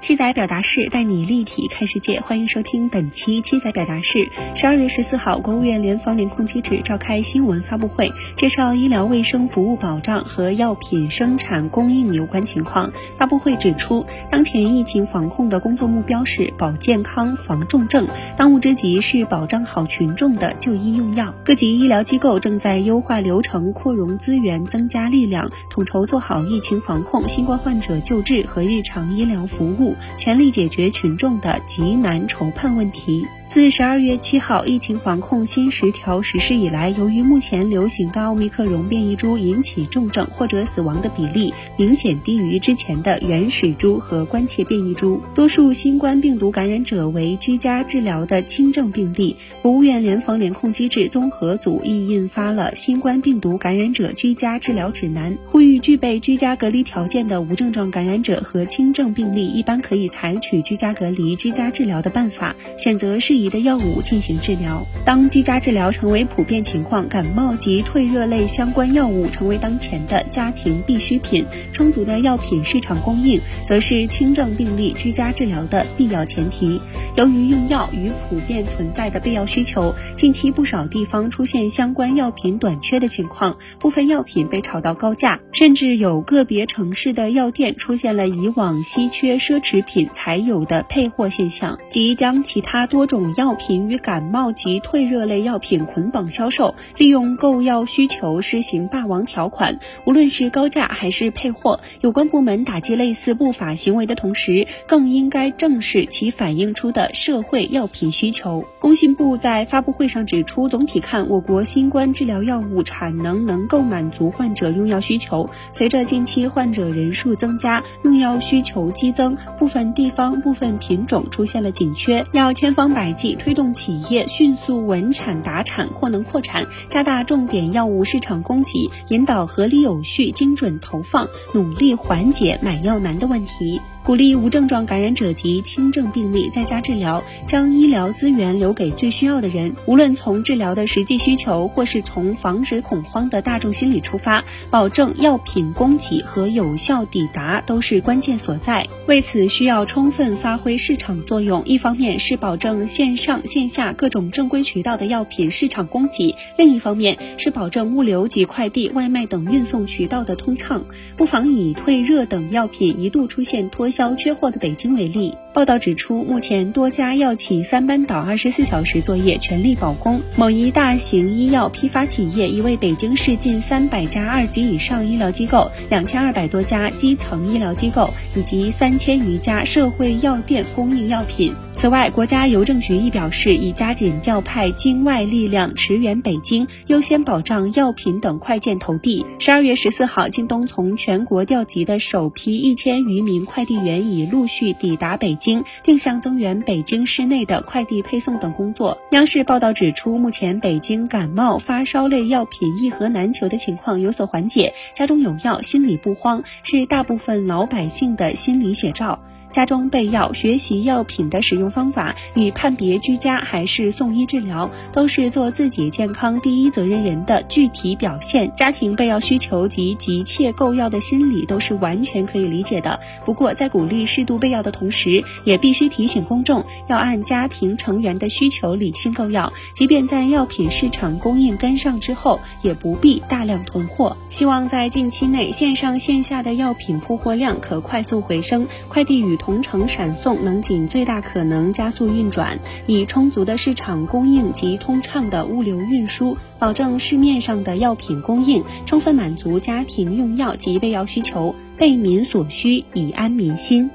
七仔表达式带你立体看世界，欢迎收听本期七仔表达式。十二月十四号，国务院联防联控机制召开新闻发布会，介绍医疗卫生服务保障和药品生产供应有关情况。发布会指出，当前疫情防控的工作目标是保健康、防重症，当务之急是保障好群众的就医用药。各级医疗机构正在优化流程、扩容资源、增加力量，统筹做好疫情防控、新冠患者救治和日常医疗服务。全力解决群众的急难愁盼问题。自十二月七号疫情防控新十条实施以来，由于目前流行的奥密克戎变异株引起重症或者死亡的比例明显低于之前的原始株和关切变异株，多数新冠病毒感染者为居家治疗的轻症病例。国务院联防联控机制综合组亦印发了《新冠病毒感染者居家治疗指南》，呼吁具备居家隔离条件的无症状感染者和轻症病例，一般可以采取居家隔离、居家治疗的办法，选择适宜的药物进行治疗。当居家治疗成为普遍情况，感冒及退热类相关药物成为当前的家庭必需品，充足的药品市场供应，则是轻症病例居家治疗的必要前提。由于用药与普遍存在的备药需求，近期不少地方出现相关药品短缺的情况，部分药品被炒到高价，甚至有个别城市的药店出现了以往稀缺奢侈食品才有的配货现象，即将其他多种药品与感冒及退热类药品捆绑销售，利用购药需求实行霸王条款。无论是高价还是配货，有关部门打击类似不法行为的同时，更应该正视其反映出的社会药品需求。工信部在发布会上指出，总体看，我国新冠治疗药物产能能够满足患者用药需求。随着近期患者人数增加，用药需求激增，部分地方、部分品种出现了紧缺，要千方百计推动企业迅速稳产达产、扩能扩产，加大重点药物市场供给，引导合理有序、精准投放，努力缓解买药难的问题。鼓励无症状感染者及轻症病例在家治疗，将医疗资源留给最需要的人。无论从治疗的实际需求，或是从防止恐慌的大众心理出发，保证药品供给和有效抵达都是关键所在。为此，需要充分发挥市场作用。一方面是保证线上线下各种正规渠道的药品市场供给，另一方面是保证物流及快递、外卖等运送渠道的通畅。不妨以退热等药品一度出现脱。销缺货的北京为例，报道指出，目前多家药企三班倒、二十四小时作业，全力保供。某一大型医药批发企业已为北京市近三百家二级以上医疗机构、两千二百多家基层医疗机构以及三千余家社会药店供应药品。此外，国家邮政局亦表示，已加紧调派境外力量驰援北京，优先保障药品等快件投递。十二月十四号，京东从全国调集的首批一千余名快递。员已陆续抵达北京，定向增援北京市内的快递配送等工作。央视报道指出，目前北京感冒发烧类药品一盒难求的情况有所缓解，家中有药，心里不慌，是大部分老百姓的心理写照。家中备药、学习药品的使用方法与判别居家还是送医治疗，都是做自己健康第一责任人的具体表现。家庭备药需求及急切购药的心理都是完全可以理解的。不过，在鼓励适度备药的同时，也必须提醒公众要按家庭成员的需求理性购药。即便在药品市场供应跟上之后，也不必大量囤货。希望在近期内，线上线下的药品铺货量可快速回升，快递与同城闪送能尽最大可能加速运转，以充足的市场供应及通畅的物流运输，保证市面上的药品供应充分满足家庭用药及备药需求，备民所需，以安民心。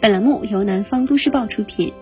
本栏目由南方都市报出品。